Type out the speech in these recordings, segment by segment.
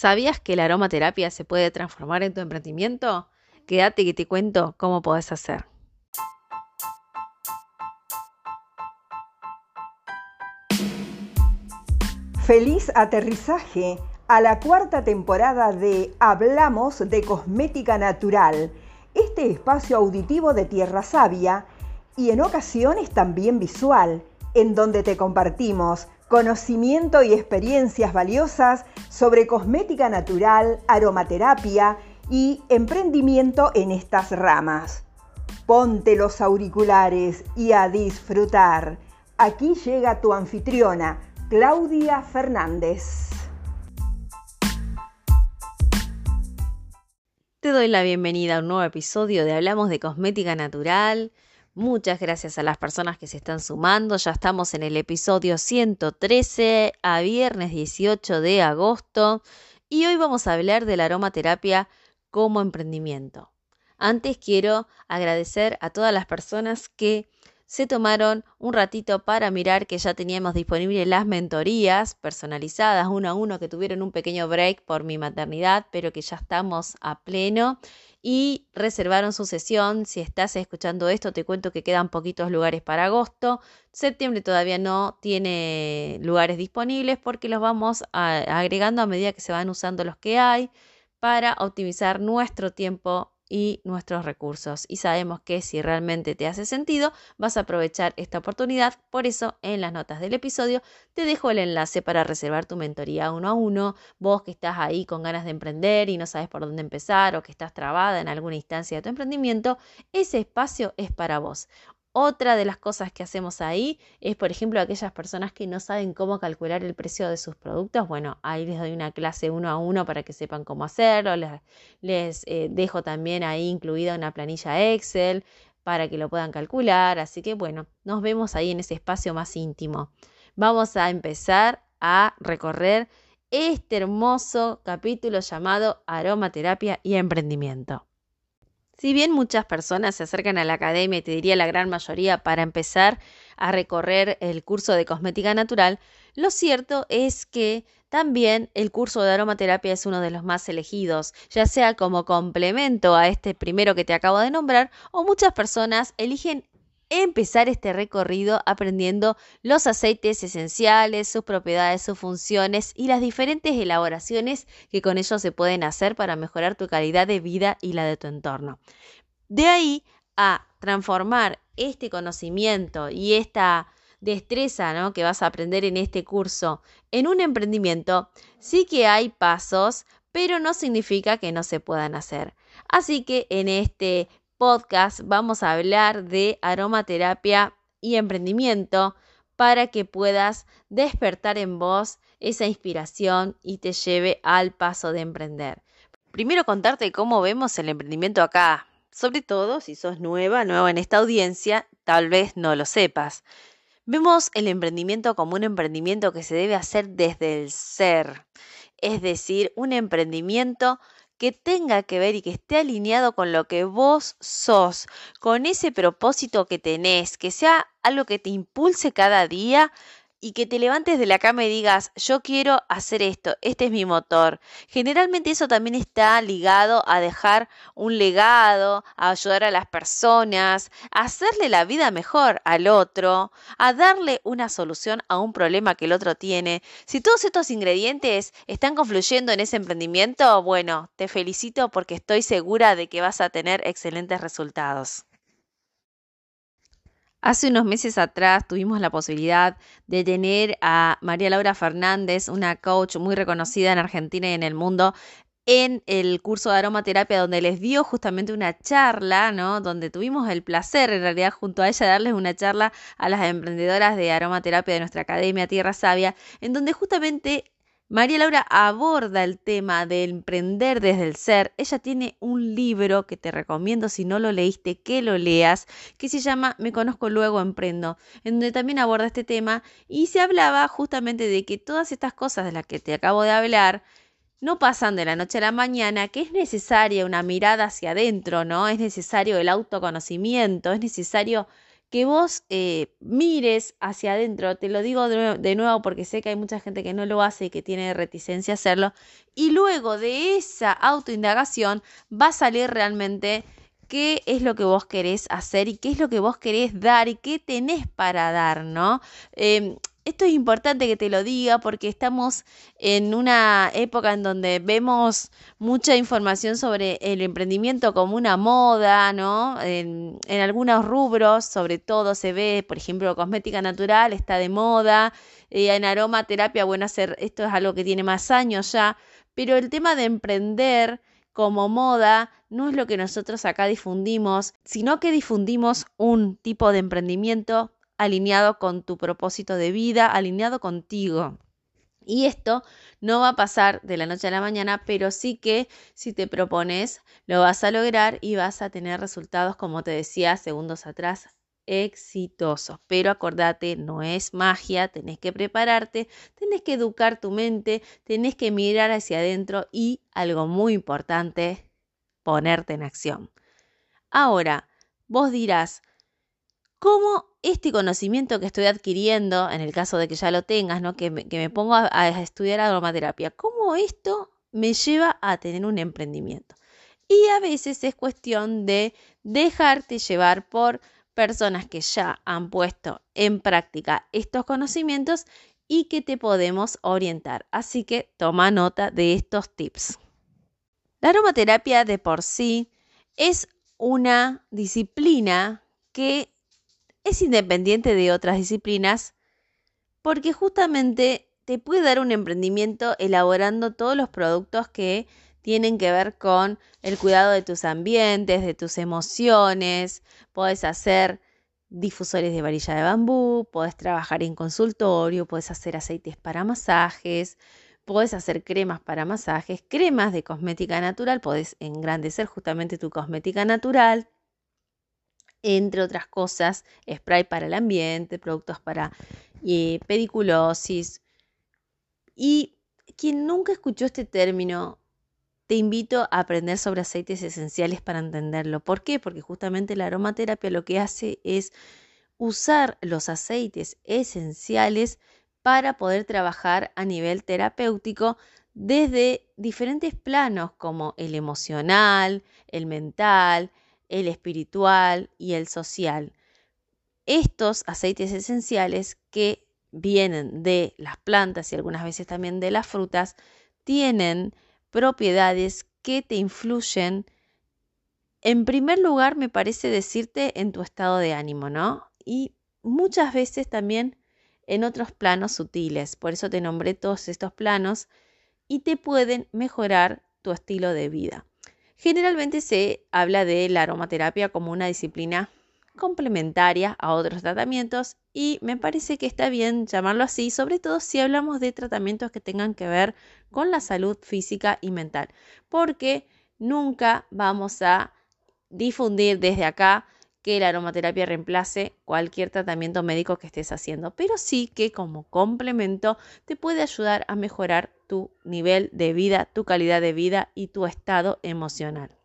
¿Sabías que la aromaterapia se puede transformar en tu emprendimiento? Quédate que te cuento cómo podés hacer. Feliz aterrizaje a la cuarta temporada de Hablamos de Cosmética Natural, este espacio auditivo de Tierra Sabia y en ocasiones también visual, en donde te compartimos conocimiento y experiencias valiosas sobre cosmética natural, aromaterapia y emprendimiento en estas ramas. Ponte los auriculares y a disfrutar. Aquí llega tu anfitriona, Claudia Fernández. Te doy la bienvenida a un nuevo episodio de Hablamos de Cosmética Natural. Muchas gracias a las personas que se están sumando. Ya estamos en el episodio 113 a viernes 18 de agosto y hoy vamos a hablar de la aromaterapia como emprendimiento. Antes quiero agradecer a todas las personas que se tomaron un ratito para mirar que ya teníamos disponibles las mentorías personalizadas uno a uno que tuvieron un pequeño break por mi maternidad, pero que ya estamos a pleno y reservaron su sesión. Si estás escuchando esto, te cuento que quedan poquitos lugares para agosto. Septiembre todavía no tiene lugares disponibles porque los vamos agregando a medida que se van usando los que hay para optimizar nuestro tiempo y nuestros recursos. Y sabemos que si realmente te hace sentido, vas a aprovechar esta oportunidad. Por eso, en las notas del episodio, te dejo el enlace para reservar tu mentoría uno a uno. Vos que estás ahí con ganas de emprender y no sabes por dónde empezar o que estás trabada en alguna instancia de tu emprendimiento, ese espacio es para vos. Otra de las cosas que hacemos ahí es, por ejemplo, aquellas personas que no saben cómo calcular el precio de sus productos. Bueno, ahí les doy una clase uno a uno para que sepan cómo hacerlo. Les, eh, dejo también ahí incluida una planilla Excel para que lo puedan calcular. Así que bueno, nos vemos ahí en ese espacio más íntimo. Vamos a empezar a recorrer este hermoso capítulo llamado Aromaterapia y Emprendimiento. Si bien muchas personas se acercan a la academia, y te diría la gran mayoría, para empezar a recorrer el curso de cosmética natural, lo cierto es que también el curso de aromaterapia es uno de los más elegidos, ya sea como complemento a este primero que te acabo de nombrar, o muchas personas eligen empezar este recorrido aprendiendo los aceites esenciales, sus propiedades, sus funciones y las diferentes elaboraciones que con ellos se pueden hacer para mejorar tu calidad de vida y la de tu entorno. De ahí a transformar este conocimiento y esta destreza que vas a aprender en este curso en un emprendimiento, sí que hay pasos, pero no significa que no se puedan hacer. Así que en este podcast vamos a hablar de aromaterapia y emprendimiento para que puedas despertar en vos esa inspiración y te lleve al paso de emprender. Primero contarte cómo vemos el emprendimiento acá, sobre todo si sos nueva, nuevo en esta audiencia, tal vez no lo sepas. Vemos el emprendimiento como un emprendimiento que se debe hacer desde el ser, es decir, un emprendimiento que tenga que ver y que esté alineado con lo que vos sos, con ese propósito que tenés, que sea algo que te impulse cada día y que te levantes de la cama y digas, yo quiero hacer esto, este es mi motor. Generalmente eso también está ligado a dejar un legado, a ayudar a las personas, a hacerle la vida mejor al otro, a darle una solución a un problema que el otro tiene. Si todos estos ingredientes están confluyendo en ese emprendimiento, bueno, te felicito porque estoy segura de que vas a tener excelentes resultados. Hace unos meses atrás tuvimos la posibilidad de tener a María Laura Fernández, una coach muy reconocida en Argentina y en el mundo, en el curso de aromaterapia donde les dio justamente una charla, ¿no? Donde tuvimos el placer en realidad junto a ella darles una charla a las emprendedoras de aromaterapia de nuestra academia Tierra Sabia, en donde justamente María Laura aborda el tema de emprender desde el ser. Ella tiene un libro que te recomiendo si no lo leíste que lo leas, que se llama Me conozco luego emprendo, en donde también aborda este tema y se hablaba justamente de que todas estas cosas de las que te acabo de hablar no pasan de la noche a la mañana, que es necesaria una mirada hacia adentro, ¿no? Es necesario el autoconocimiento, es necesario que vos eh, mires hacia adentro, te lo digo de nuevo, porque sé que hay mucha gente que no lo hace y que tiene reticencia a hacerlo, y luego de esa autoindagación va a salir realmente qué es lo que vos querés hacer y qué es lo que vos querés dar y qué tenés para dar, ¿no? Em, esto es importante que te lo diga porque estamos en una época en donde vemos mucha información sobre el emprendimiento como una moda, ¿no? En, algunos rubros, sobre todo se ve, por ejemplo, cosmética natural está de moda, eh, en aromaterapia, bueno, hacer, esto es algo que tiene más años ya, pero el tema de emprender como moda no es lo que nosotros acá difundimos, sino que difundimos un tipo de emprendimiento alineado con tu propósito de vida, alineado contigo. Y esto no va a pasar de la noche a la mañana, pero sí que si te propones, lo vas a lograr y vas a tener resultados, como te decía segundos atrás, exitosos. Pero acordate, no es magia, tenés que prepararte, tenés que educar tu mente, tenés que mirar hacia adentro y, algo muy importante, ponerte en acción. Ahora, vos dirás, ¿cómo este conocimiento que estoy adquiriendo, en el caso de que ya lo tengas, ¿no? que, me, que pongo a, a estudiar aromaterapia, cómo esto me lleva a tener un emprendimiento? Y a veces es cuestión de dejarte llevar por personas que ya han puesto en práctica estos conocimientos y que te podemos orientar. Así que toma nota de estos tips. La aromaterapia de por sí es una disciplina que es independiente de otras disciplinas porque justamente te puede dar un emprendimiento elaborando todos los productos que tienen que ver con el cuidado de tus ambientes, de tus emociones. Puedes hacer difusores de varilla de bambú, puedes trabajar en consultorio, puedes hacer aceites para masajes, puedes hacer cremas para masajes, cremas de cosmética natural, puedes engrandecer justamente tu cosmética natural entre otras cosas, spray para el ambiente, productos para eh, pediculosis. Y quien nunca escuchó este término, te invito a aprender sobre aceites esenciales para entenderlo. ¿Por qué? Porque justamente la aromaterapia lo que hace es usar los aceites esenciales para poder trabajar a nivel terapéutico desde diferentes planos como el emocional, el mental, el espiritual y el social. Estos aceites esenciales que vienen de las plantas y algunas veces también de las frutas tienen propiedades que te influyen en primer lugar, me parece decirte en tu estado de ánimo, ¿no? Y muchas veces también en otros planos sutiles. Por eso te nombré todos estos planos y te pueden mejorar tu estilo de vida. Generalmente se habla de la aromaterapia como una disciplina complementaria a otros tratamientos y me parece que está bien llamarlo así, sobre todo si hablamos de tratamientos que tengan que ver con la salud física y mental, porque nunca vamos a difundir desde acá que la aromaterapia reemplace cualquier tratamiento médico que estés haciendo, pero sí que como complemento te puede ayudar a mejorar tu nivel de vida, tu calidad de vida y tu estado emocional.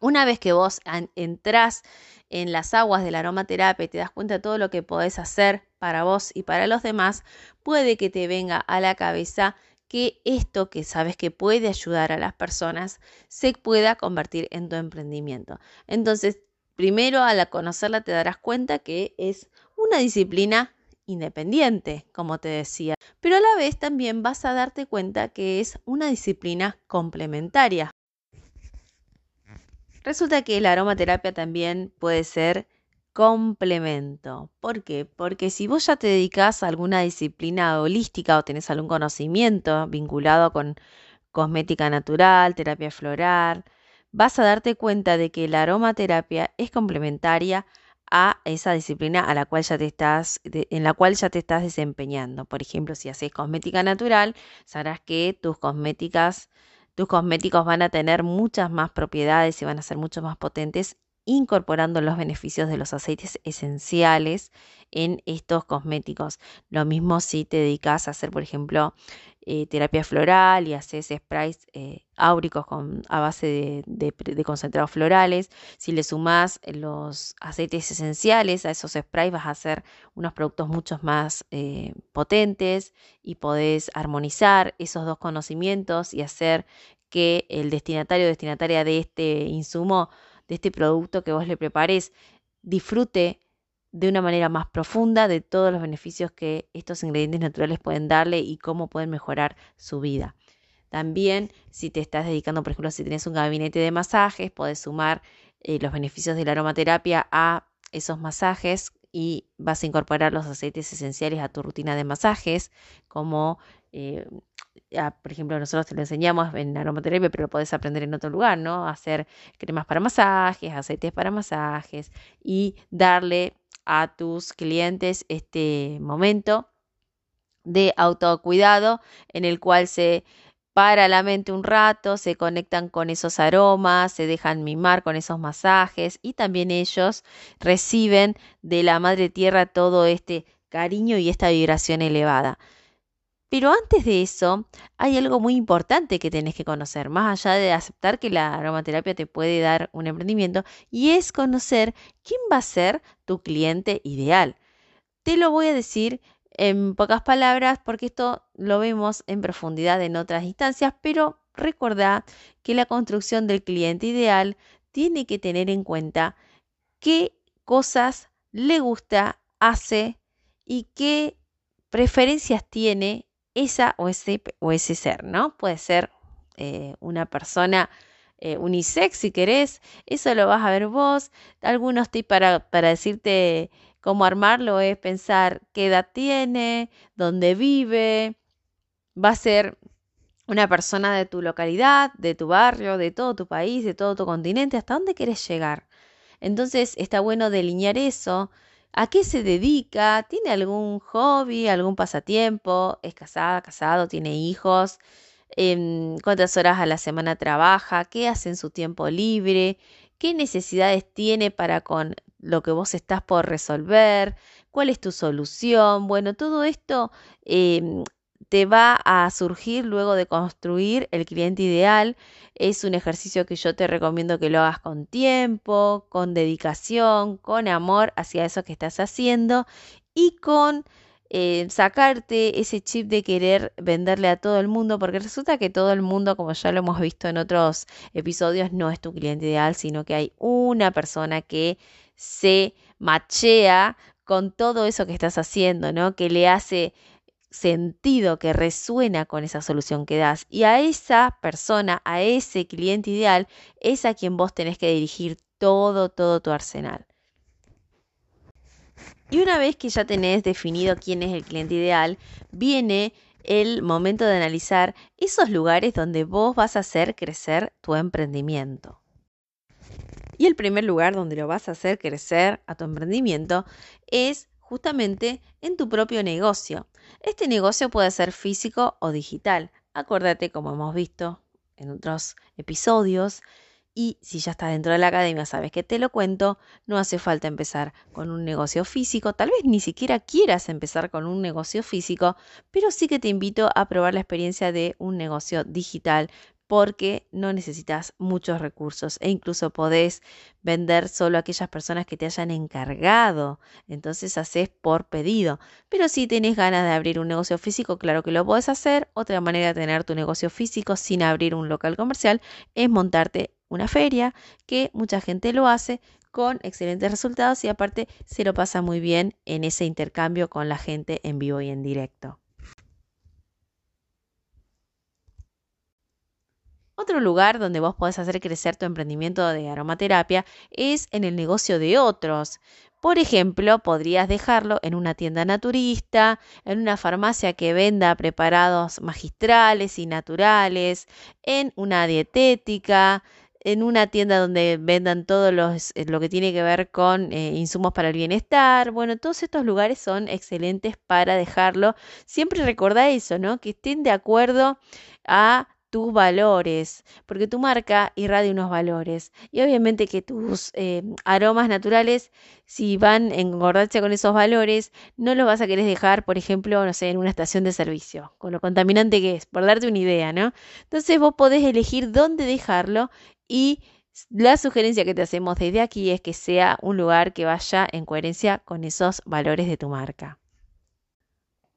Una vez que vos entras en las aguas de la aromaterapia y te das cuenta de todo lo que podés hacer para vos y para los demás, puede que te venga a la cabeza que esto que sabes que puede ayudar a las personas se pueda convertir en tu emprendimiento. Entonces, Primero, al conocerla te darás cuenta que es una disciplina independiente, como te decía, pero a la vez también vas a darte cuenta que es una disciplina complementaria. Resulta que la aromaterapia también puede ser complemento. ¿Por qué? Porque si vos ya te dedicas a alguna disciplina holística o tenés algún conocimiento vinculado con cosmética natural, terapia floral, vas a darte cuenta de que la aromaterapia es complementaria a esa disciplina a la cual ya te estás, en la cual ya te estás desempeñando. Por ejemplo, si haces cosmética natural, sabrás que tus cosméticas, tus cosméticos van a tener muchas más propiedades y van a ser mucho más potentes incorporando los beneficios de los aceites esenciales en estos cosméticos. Lo mismo si te dedicas a hacer, por ejemplo, eh, terapia floral y haces sprays eh, áuricos con, a base de, concentrados florales. Si le sumas los aceites esenciales a esos sprays, vas a hacer unos productos mucho más eh, potentes y podés armonizar esos dos conocimientos y hacer que el destinatario o destinataria de este insumo, de este producto que vos le prepares, disfrute de una manera más profunda de todos los beneficios que estos ingredientes naturales pueden darle y cómo pueden mejorar su vida. También, si te estás dedicando, por ejemplo, si tienes un gabinete de masajes, puedes sumar eh, los beneficios de la aromaterapia a esos masajes y vas a incorporar los aceites esenciales a tu rutina de masajes, como, eh, por ejemplo, nosotros te lo enseñamos en aromaterapia, pero lo podés aprender en otro lugar, ¿no? Hacer cremas para masajes, aceites para masajes y darle a tus clientes este momento de autocuidado en el cual se para la mente un rato, se conectan con esos aromas, se dejan mimar con esos masajes y también ellos reciben de la Madre Tierra todo este cariño y esta vibración elevada. Pero antes de eso, hay algo muy importante que tenés que conocer, más allá de aceptar que la aromaterapia te puede dar un emprendimiento, y es conocer quién va a ser tu cliente ideal. Te lo voy a decir en pocas palabras porque esto lo vemos en profundidad en otras instancias, pero recordá que la construcción del cliente ideal tiene que tener en cuenta qué cosas le gusta, hace y qué preferencias tiene esa o ese, o ese ser, ¿no? Puede ser eh, una persona eh, unisex si querés, eso lo vas a ver vos. Algunos tips para, para decirte cómo armarlo es pensar qué edad tiene, dónde vive, va a ser una persona de tu localidad, de tu barrio, de todo tu país, de todo tu continente, hasta dónde quieres llegar. Entonces está bueno delinear eso, ¿A qué se dedica? ¿Tiene algún hobby, algún pasatiempo? ¿Es casada, casado? ¿Tiene hijos? Em, ¿Cuántas horas a la semana trabaja? ¿Qué hace en su tiempo libre? ¿Qué necesidades tiene para con lo que vos estás por resolver? ¿Cuál es tu solución? Bueno, todo esto em, te va a surgir luego de construir el cliente ideal. Es un ejercicio que yo te recomiendo que lo hagas con tiempo, con dedicación, con amor hacia eso que estás haciendo y con eh, sacarte ese chip de querer venderle a todo el mundo, porque resulta que todo el mundo, como ya lo hemos visto en otros episodios, no es tu cliente ideal, sino que hay una persona que se machea con todo eso que estás haciendo, ¿no? Que le hace sentido que resuena con esa solución que das. Y a esa persona, a ese cliente ideal, es a quien vos tenés que dirigir todo, todo tu arsenal. Y una vez que ya tenés definido quién es el cliente ideal, viene el momento de analizar esos lugares donde vos vas a hacer crecer tu emprendimiento. Y el primer lugar donde lo vas a hacer crecer a tu emprendimiento es justamente en tu propio negocio. Este negocio puede ser físico o digital. Acuérdate, como hemos visto en otros episodios, y si ya estás dentro de la academia, sabes que te lo cuento, no hace falta empezar con un negocio físico, tal vez ni siquiera quieras empezar con un negocio físico, pero sí que te invito a probar la experiencia de un negocio digital porque no necesitas muchos recursos e incluso podés vender solo a aquellas personas que te hayan encargado. Entonces haces por pedido. Pero si tenés ganas de abrir un negocio físico, claro que lo podés hacer. Otra manera de tener tu negocio físico sin abrir un local comercial es montarte una feria, que mucha gente lo hace con excelentes resultados y aparte se lo pasa muy bien en ese intercambio con la gente en vivo y en directo. Otro lugar donde vos podés hacer crecer tu emprendimiento de aromaterapia es en el negocio de otros. Por ejemplo, podrías dejarlo en una tienda naturista, en una farmacia que venda preparados magistrales y naturales, en una dietética, en una tienda donde vendan todo los, eh, lo que tiene que ver con eh, insumos para el bienestar. Bueno, todos estos lugares son excelentes para dejarlo. Siempre recordá eso, ¿no? Que estén de acuerdo a tus valores, porque tu marca irradia unos valores. Y obviamente que tus eh, aromas naturales, si van en concordancia con esos valores, no los vas a querer dejar, por ejemplo, no sé, en una estación de servicio, con lo contaminante que es, por darte una idea, ¿no? Entonces vos podés elegir dónde dejarlo y la sugerencia que te hacemos desde aquí es que sea un lugar que vaya en coherencia con esos valores de tu marca.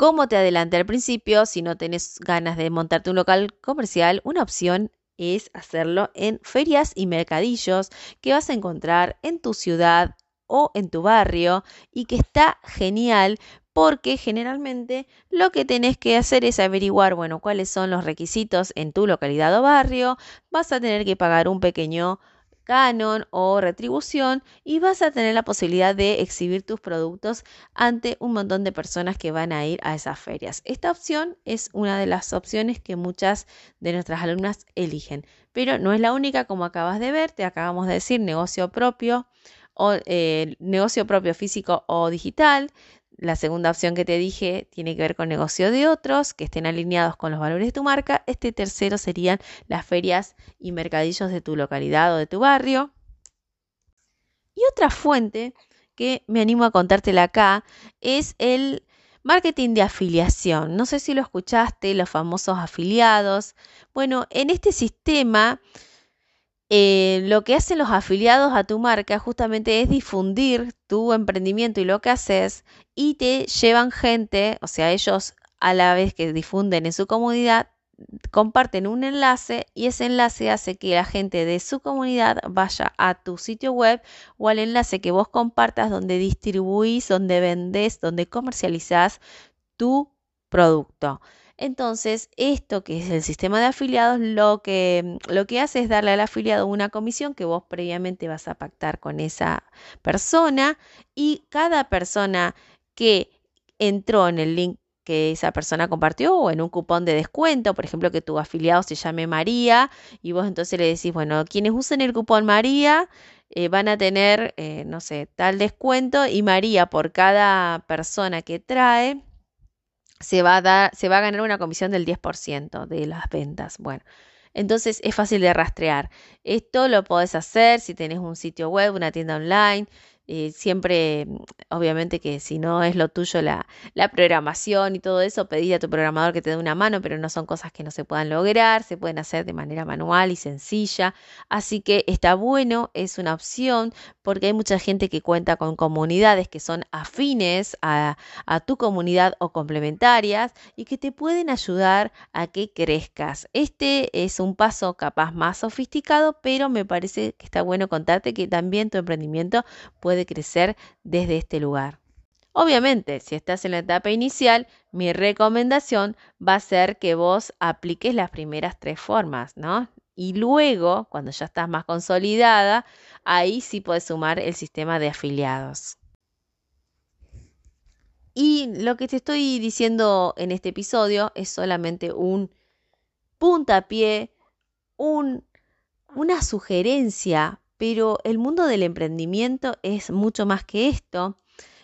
Como te adelanté al principio, si no tenés ganas de montarte un local comercial, una opción es hacerlo en ferias y mercadillos que vas a encontrar en tu ciudad o en tu barrio y que está genial porque generalmente lo que tenés que hacer es averiguar, bueno, cuáles son los requisitos en tu localidad o barrio, vas a tener que pagar un pequeño canon o retribución y vas a tener la posibilidad de exhibir tus productos ante un montón de personas que van a ir a esas ferias. Esta opción es una de las opciones que muchas de nuestras alumnas eligen, pero no es la única como acabas de ver, te acabamos de decir negocio propio o eh, negocio propio físico o digital. La segunda opción que te dije tiene que ver con negocio de otros que estén alineados con los valores de tu marca. Este tercero serían las ferias y mercadillos de tu localidad o de tu barrio. Y otra fuente que me animo a contártela acá es el marketing de afiliación. No sé si lo escuchaste, los famosos afiliados. Bueno, en este sistema eh, lo que hacen los afiliados a tu marca justamente es difundir tu emprendimiento y lo que haces y te llevan gente, o sea, ellos a la vez que difunden en su comunidad, comparten un enlace y ese enlace hace que la gente de su comunidad vaya a tu sitio web o al enlace que vos compartas donde distribuís, donde vendés, donde comercializás tu producto. Entonces, esto que es el sistema de afiliados, lo que, lo que hace es darle al afiliado una comisión que vos previamente vas a pactar con esa persona y cada persona que entró en el link que esa persona compartió o en un cupón de descuento, por ejemplo, que tu afiliado se llame María y vos entonces le decís, bueno, quienes usen el cupón María eh, van a tener, eh, no sé, tal descuento y María por cada persona que trae se va a, dar, se va a ganar una comisión del 10% de las ventas. Bueno, entonces es fácil de rastrear. Esto lo podés hacer si tenés un sitio web, una tienda online, siempre, obviamente que si no es lo tuyo la, programación y todo eso, pedí a tu programador que te dé una mano, pero no son cosas que no se puedan lograr, se pueden hacer de manera manual y sencilla. Así que está bueno, es una opción, porque hay mucha gente que cuenta con comunidades que son afines a, a tu comunidad o complementarias y que te pueden ayudar a que crezcas. Este es un paso capaz más sofisticado, pero me parece que está bueno contarte que también tu emprendimiento puede crecer desde este lugar. Obviamente, si estás en la etapa inicial, mi recomendación va a ser que vos apliques las primeras tres formas, ¿no? Y luego, cuando ya estás más consolidada, ahí sí puedes sumar el sistema de afiliados. Y lo que te estoy diciendo en este episodio es solamente un puntapié, un, una sugerencia pero el mundo del emprendimiento es mucho más que esto.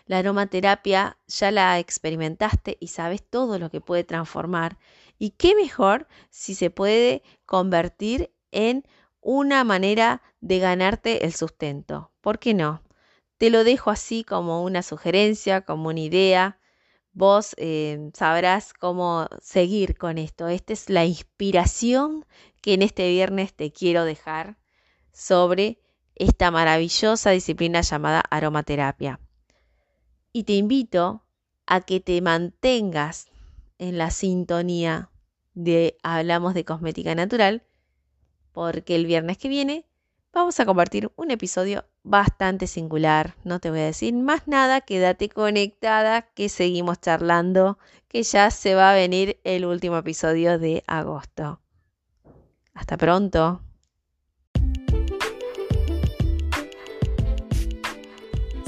La aromaterapia ya la experimentaste y sabes todo lo que puede transformar. Y qué mejor si se puede convertir en una manera de ganarte el sustento. ¿Por qué no? Te lo dejo así como una sugerencia, como una idea. Vos eh, sabrás cómo seguir con esto. Esta es la inspiración que en este viernes te quiero dejar sobre esta maravillosa disciplina llamada aromaterapia. Y te invito a que te mantengas en la sintonía de Hablamos de Cosmética Natural, porque el viernes que viene vamos a compartir un episodio bastante singular. No te voy a decir más nada, quédate conectada, que seguimos charlando, que ya se va a venir el último episodio de agosto. Hasta pronto.